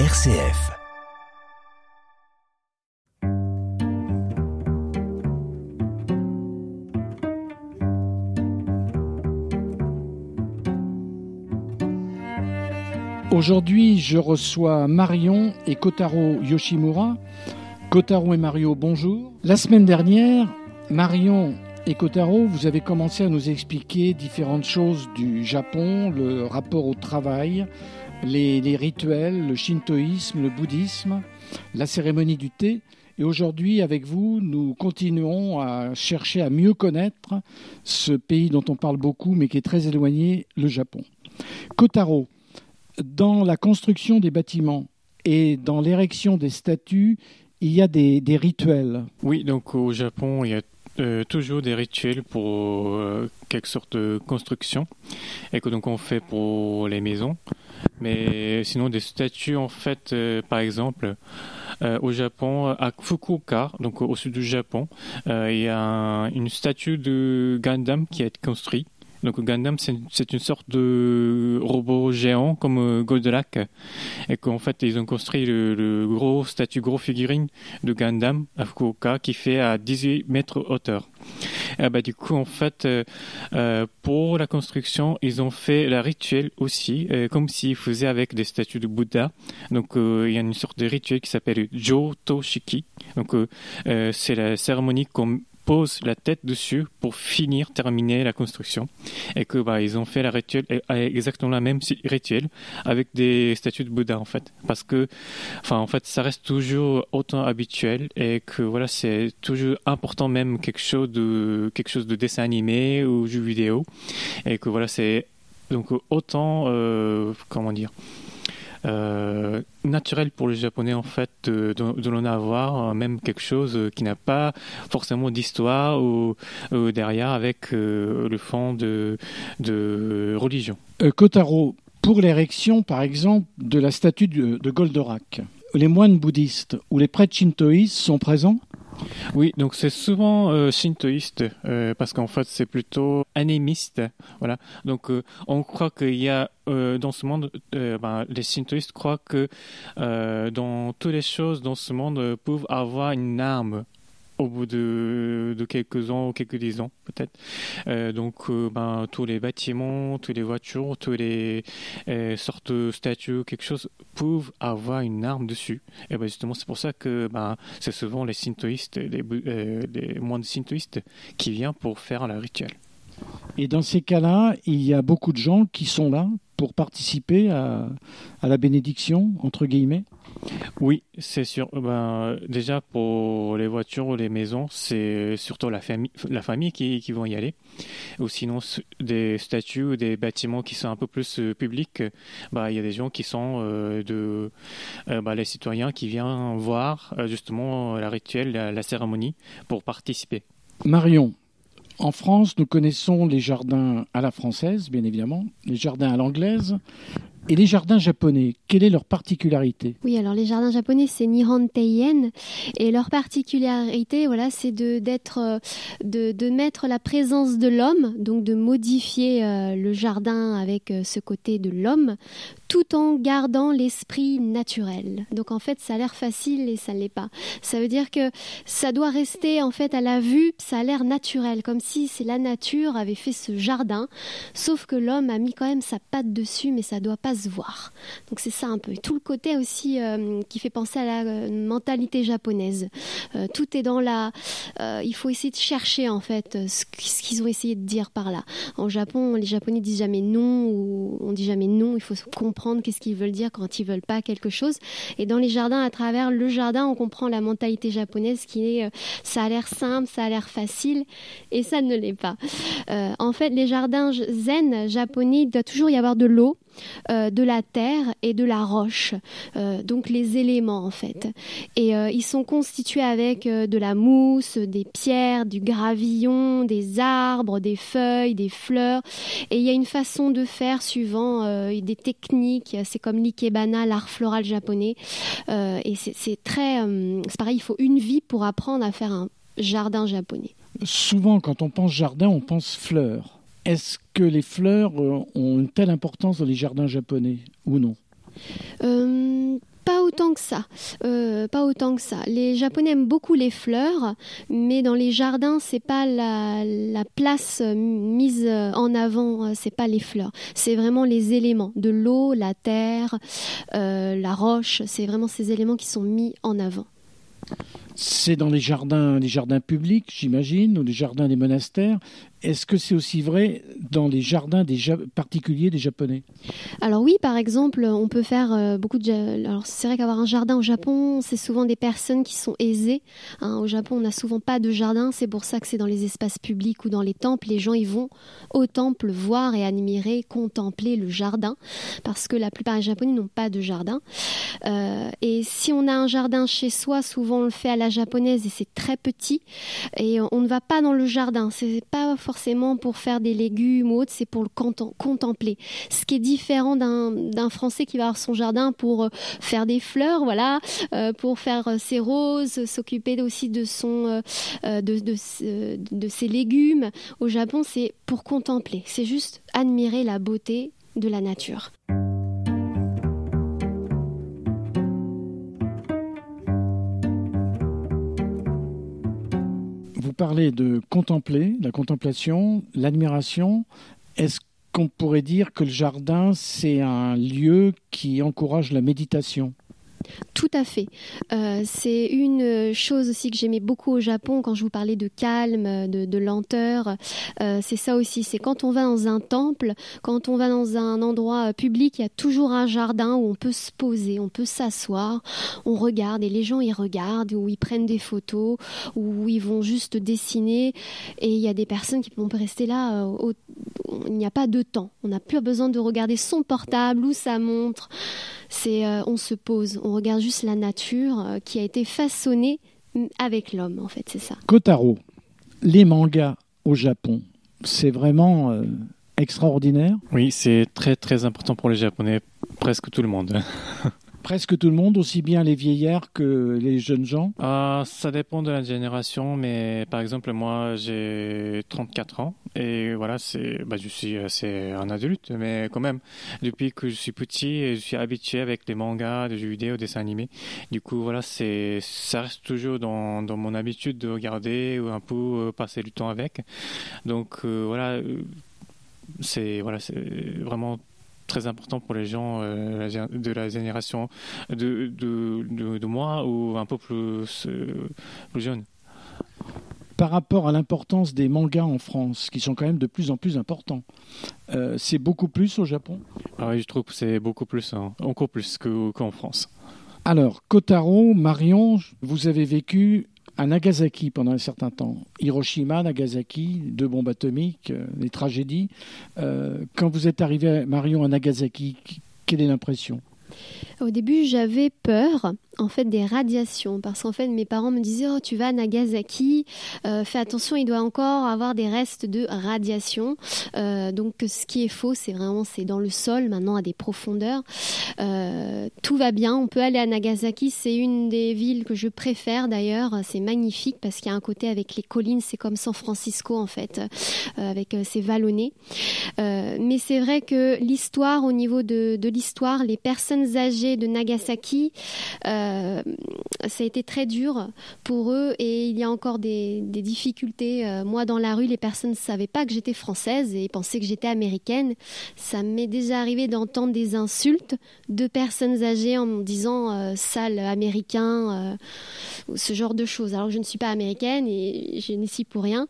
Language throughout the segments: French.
RCF. Aujourd'hui, je reçois Marion et Kotaro Yoshimura. Kotaro et Mario, bonjour. La semaine dernière, Marion et Kotaro, vous avez commencé à nous expliquer différentes choses du Japon, le rapport au travail, les, rituels, le shintoïsme, le bouddhisme, la cérémonie du thé. Et aujourd'hui, avec vous, nous continuons à chercher à mieux connaître ce pays dont on parle beaucoup, mais qui est très éloigné, le Japon. Kotaro, dans la construction des bâtiments et dans l'érection des statues, il y a des, des rituels. Oui, donc au Japon, il y a euh, toujours des rituels pour euh, quelque sorte de construction et que donc on fait pour les maisons. Mais sinon des statues en fait, euh, par exemple, euh, au Japon, à Fukuoka, donc au sud du Japon, euh, il y a un- une statue de Gundam qui a été construite. Donc Gundam, c'est une sorte de robot géant comme euh, Goldorak, et qu'en fait ils ont construit le, gros statue, gros figurine de Gundam à qui fait à 18 mètres hauteur. Et bah, du coup, en fait, euh, euh, pour la construction, ils ont fait la rituel aussi, comme s'ils faisaient avec des statues de Bouddha. Donc, il y a une sorte de rituel qui s'appelle Jotoshiki. Donc, c'est la cérémonie qu'on pose la tête dessus pour finir, terminer la construction. Et que bah, ils ont fait la rituel, euh, exactement la même rituel avec des statues de Bouddha en fait. Parce que, enfin, en fait, ça reste toujours autant habituel et que voilà, c'est toujours important même quelque chose de quelque chose de dessin animé ou jeu vidéo et que voilà, c'est donc autant euh, comment dire euh, naturel pour le japonais en fait de, l'en avoir euh, même quelque chose euh, qui n'a pas forcément d'histoire ou, derrière avec euh, le fond de, de religion. Kotaro, pour l'érection, par exemple, de la statue de, de Goldorak, les moines bouddhistes ou les prêtres shintoïstes sont présents? Oui, donc c'est souvent euh, shintoïste euh, parce qu'en fait c'est plutôt animiste, voilà. Donc euh, on croit qu'il y a euh, dans ce monde, ben, les shintoïstes croient que dans toutes les choses dans ce monde peuvent avoir une arme au bout de, quelques ans ou quelques dix ans peut-être. Euh, donc euh, ben, tous les bâtiments, toutes les voitures, toutes les euh, sortes de statues, quelque chose peuvent avoir une arme dessus. Et ben justement c'est pour ça que ben, c'est souvent les shintoïstes, les, les moines shintoïstes qui viennent pour faire la rituel. Et dans ces cas-là, il y a beaucoup de gens qui sont là pour participer à, à la bénédiction, entre guillemets. Oui, c'est sûr. Ben, déjà pour les voitures ou les maisons, c'est surtout la famille, la famille qui, qui vont y aller. Ou sinon des statues ou des bâtiments qui sont un peu plus euh, publics, bah, il y a des gens qui sont euh, de euh, bah, les citoyens qui viennent voir euh, justement la rituel, la, la cérémonie pour participer. Marion, en France, nous connaissons les jardins à la française, bien évidemment, les jardins à l'anglaise et les jardins japonais. Quelle est leur particularité? Oui, alors les jardins japonais, c'est Nihon. Et leur particularité, voilà, c'est de, d'être, euh, de, de mettre la présence de l'homme, donc de modifier euh, le jardin avec euh, ce côté de l'homme, tout en gardant l'esprit naturel. Donc en fait, ça a l'air facile et ça ne l'est pas. Ça veut dire que ça doit rester en fait à la vue, ça a l'air naturel, comme si c'est la nature avait fait ce jardin, sauf que l'homme a mis quand même sa patte dessus, mais ça doit pas se voir. Donc c'est ça un peu. Et Tout le côté aussi euh, qui fait penser à la euh, mentalité japonaise. Euh, tout est dans la. il faut essayer de chercher en fait ce qu'ils ont essayé de dire par là. En Japon, les Japonais disent jamais non ou on dit jamais non. Il faut comprendre qu'est-ce qu'ils veulent dire quand ils veulent pas quelque chose. Et dans les jardins, à travers le jardin, on comprend la mentalité japonaise qui est euh, ça a l'air simple, ça a l'air facile, et ça ne l'est pas. Euh, en fait, les jardins zen japonais, il doit toujours y avoir de l'eau, euh, de la terre et de la roche, Euh, donc les éléments en fait. Et euh, ils sont constitués avec de la mousse, des pierres, du gravillon, des arbres, des feuilles, des fleurs. Et il y a une façon de faire suivant des techniques. C'est comme l'ikebana, l'art floral japonais. Et c'est très, c'est pareil. Il faut une vie pour apprendre à faire un jardin japonais. Souvent, quand on pense jardin, on pense fleurs. Est-ce que les fleurs euh, ont une telle importance dans les jardins japonais ou non? Euh, Pas autant que ça. Euh, pas autant que ça. Les Japonais aiment beaucoup les fleurs, mais dans les jardins, c'est pas la, la, place mise en avant, c'est pas les fleurs. C'est vraiment les éléments de l'eau, la terre, euh, la roche. C'est vraiment ces éléments qui sont mis en avant. C'est dans les jardins, les jardins publics, j'imagine, ou les jardins des monastères. Est-ce que c'est aussi vrai dans les jardins des particuliers des Japonais? Alors oui, par exemple, on peut faire euh, beaucoup de... Alors c'est vrai qu'avoir un jardin au Japon, c'est souvent des personnes qui sont aisées. Hein. Au Japon, on n'a souvent pas de jardin. C'est pour ça que c'est dans les espaces publics ou dans les temples. Les gens, ils vont au temple voir et admirer, contempler le jardin. Parce que la plupart des Japonais n'ont pas de jardin. Euh, et si on a un jardin chez soi, souvent on le fait à la japonaise et c'est très petit. Et on ne va pas dans le jardin. C'est pas forcément forcément pour faire des légumes ou autre, c'est pour le contempler. Ce qui est différent d'un Français qui va avoir son jardin pour euh, faire des fleurs, voilà, euh, pour faire euh, ses roses, s'occuper aussi de son, de, de, de ses légumes. Au Japon, c'est pour contempler. C'est juste admirer la beauté de la nature. Parler de contempler, la contemplation, l'admiration. Est-ce qu'on pourrait dire que le jardin, c'est un lieu qui encourage la méditation? Tout à fait. Euh, c'est une chose aussi que j'aimais beaucoup au Japon quand je vous parlais de calme, de, lenteur. Euh, c'est ça aussi. C'est quand on va dans un temple, quand on va dans un endroit public, il y a toujours un jardin où on peut se poser, on peut s'asseoir, on regarde et les gens y regardent, ou ils prennent des photos, ou ils vont juste dessiner. Et il y a des personnes qui vont rester là. Euh, il n'y a pas de temps. On n'a plus besoin de regarder son portable ou sa montre. C'est, on se pose, on regarde juste la nature euh, qui a été façonnée avec l'homme, en fait, c'est ça. Kotaro, les mangas au Japon, c'est vraiment euh, extraordinaire? Oui, c'est très très important pour les Japonais, presque tout le monde. presque tout le monde, aussi bien les vieillards que les jeunes gens? Euh, Ça dépend de la génération, mais par exemple, moi j'ai 34 ans et voilà, c'est, bah, je suis assez un adulte, mais quand même, depuis que je suis petit, je suis habitué avec les mangas, les jeux vidéo, dessins animés. Du coup, voilà, c'est, ça reste toujours dans, dans mon habitude de regarder ou un peu euh, passer du temps avec. Donc euh, voilà, c'est voilà, c'est vraiment très important pour les gens euh, de la génération de, de, de, moi ou un peu plus, euh, plus jeune. Par rapport à l'importance des mangas en France, qui sont quand même de plus en plus importants, euh, c'est beaucoup plus au Japon? Ah Oui, je trouve que c'est beaucoup plus, hein, encore plus qu'en France. Alors, Kotaro, Marion, vous avez vécu à Nagasaki pendant un certain temps. Hiroshima, Nagasaki, deux bombes atomiques, euh, des tragédies. Euh, quand vous êtes arrivé, Marion, à Nagasaki, quelle est l'impression? Au début, j'avais peur en fait des radiations parce qu'en fait mes parents me disaient oh tu vas à Nagasaki euh, fais attention il doit encore avoir des restes de radiation. Euh, donc ce qui est faux c'est vraiment c'est dans le sol maintenant à des profondeurs. Euh, tout va bien on peut aller à Nagasaki c'est une des villes que je préfère d'ailleurs c'est magnifique parce qu'il y a un côté avec les collines c'est comme San Francisco en fait avec ses vallonnés mais c'est vrai que l'histoire au niveau de l'histoire les personnes âgées de Nagasaki, euh, ça a été très dur pour eux et il y a encore des, difficultés. Euh, moi, dans la rue, les personnes ne savaient pas que j'étais française et pensaient que j'étais américaine. Ça m'est déjà arrivé d'entendre des insultes de personnes âgées en me disant euh, sale américain, ce genre de choses. Alors je ne suis pas américaine et je n'y suis pour rien.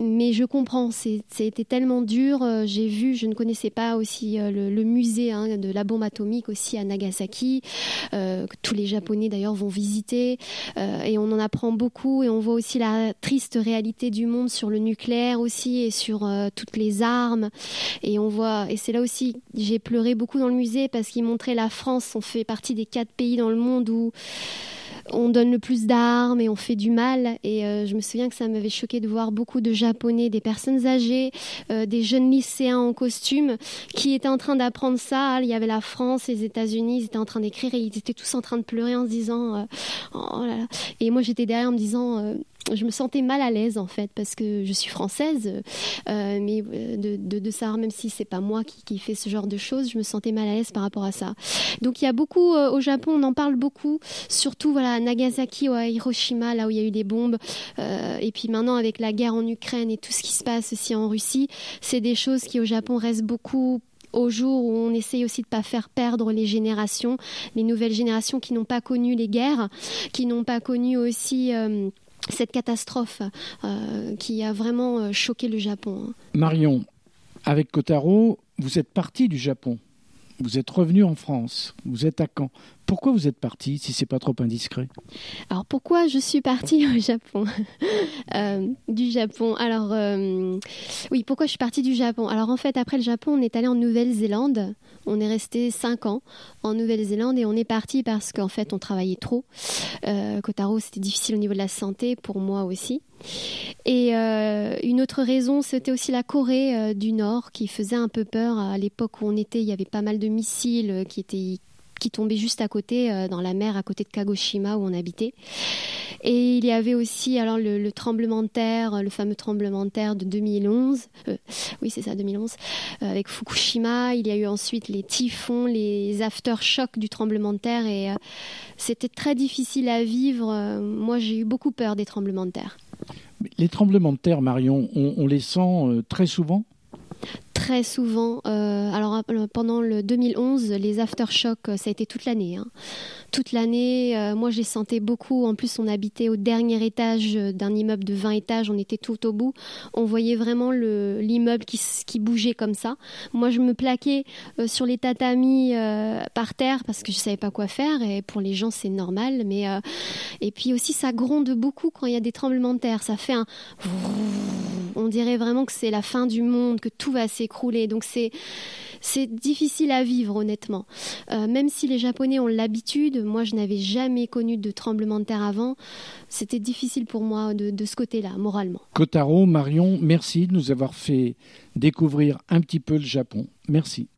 Mais je comprends, c'était tellement dur. J'ai vu, je ne connaissais pas aussi le, musée hein, de la bombe atomique aussi à Nagasaki, euh, que tous les Japonais d'ailleurs vont visiter, euh, et on en apprend beaucoup, et on voit aussi la triste réalité du monde sur le nucléaire aussi, et sur euh, toutes les armes, et on voit, et c'est là aussi, j'ai pleuré beaucoup dans le musée parce qu'il montrait la France, on fait partie des quatre pays dans le monde où on donne le plus d'armes et on fait du mal. Et je me souviens que ça m'avait choqué de voir beaucoup de Japonais, des personnes âgées, des jeunes lycéens en costume qui étaient en train d'apprendre ça. Il y avait la France, les États-Unis, ils étaient en train d'écrire et ils étaient tous en train de pleurer en se disant euh, oh là. Et moi j'étais derrière en me disant je me sentais mal à l'aise en fait parce que je suis française, euh, mais euh, de, savoir même si c'est pas moi qui, fait ce genre de choses, je me sentais mal à l'aise par rapport à ça. Donc il y a beaucoup euh, au Japon, on en parle beaucoup, surtout voilà à Nagasaki ou à Hiroshima, là où il y a eu des bombes, euh, et puis maintenant avec la guerre en Ukraine et tout ce qui se passe aussi en Russie, c'est des choses qui au Japon restent beaucoup au jour où on essaye aussi de ne pas faire perdre les générations, les nouvelles générations qui n'ont pas connu les guerres, qui n'ont pas connu aussi euh, cette catastrophe euh, qui a vraiment euh, choqué le Japon. hein. Marion, avec Kotaro, vous êtes parti du Japon. Vous êtes revenu en France. Vous êtes à Caen. Pourquoi vous êtes parti, si c'est pas trop indiscret? Alors pourquoi je suis partie au Japon Euh, Du Japon? Alors euh, oui, pourquoi je suis partie du Japon? Alors en fait, après le Japon, on est allé en Nouvelle-Zélande. On est resté cinq ans en Nouvelle-Zélande et on est parti parce qu'en fait, on travaillait trop. Euh, Kotaro, c'était difficile au niveau de la santé, pour moi aussi. Et une autre raison, c'était aussi la Corée du Nord qui faisait un peu peur. À l'époque où on était, il y avait pas mal de missiles qui étaient qui tombaient juste à côté, euh, dans la mer, à côté de Kagoshima où on habitait. Et il y avait aussi alors le, le tremblement de terre, le fameux tremblement de terre de 2011. Euh, oui, c'est ça, 2011, euh, avec Fukushima. Il y a eu ensuite les typhons, les aftershocks du tremblement de terre, et c'était très difficile à vivre. Moi, j'ai eu beaucoup peur des tremblements de terre. Les tremblements de terre, Marion, on, les sent très souvent? Très souvent. euh, alors euh, pendant le 2011, les aftershocks, euh, ça a été toute l'année. hein. Toute l'année, euh, moi j'ai senti beaucoup. En plus, on habitait au dernier étage euh, d'un immeuble de 20 étages. On était tout au bout. On voyait vraiment le- l'immeuble qui, qui bougeait comme ça. Moi, je me plaquais euh, sur les tatamis euh, par terre parce que je savais pas quoi faire. Et pour les gens, c'est normal. Mais euh, et puis aussi, ça gronde beaucoup quand il y a des tremblements de terre. Ça fait un on dirait vraiment que c'est la fin du monde, que tout va s'écrouler. Donc c'est c'est difficile à vivre honnêtement. Euh, même si les Japonais ont l'habitude, moi je n'avais jamais connu de tremblement de terre avant. C'était difficile pour moi de, de ce côté-là, moralement. Kotaro, Marion, merci de nous avoir fait découvrir un petit peu le Japon. Merci.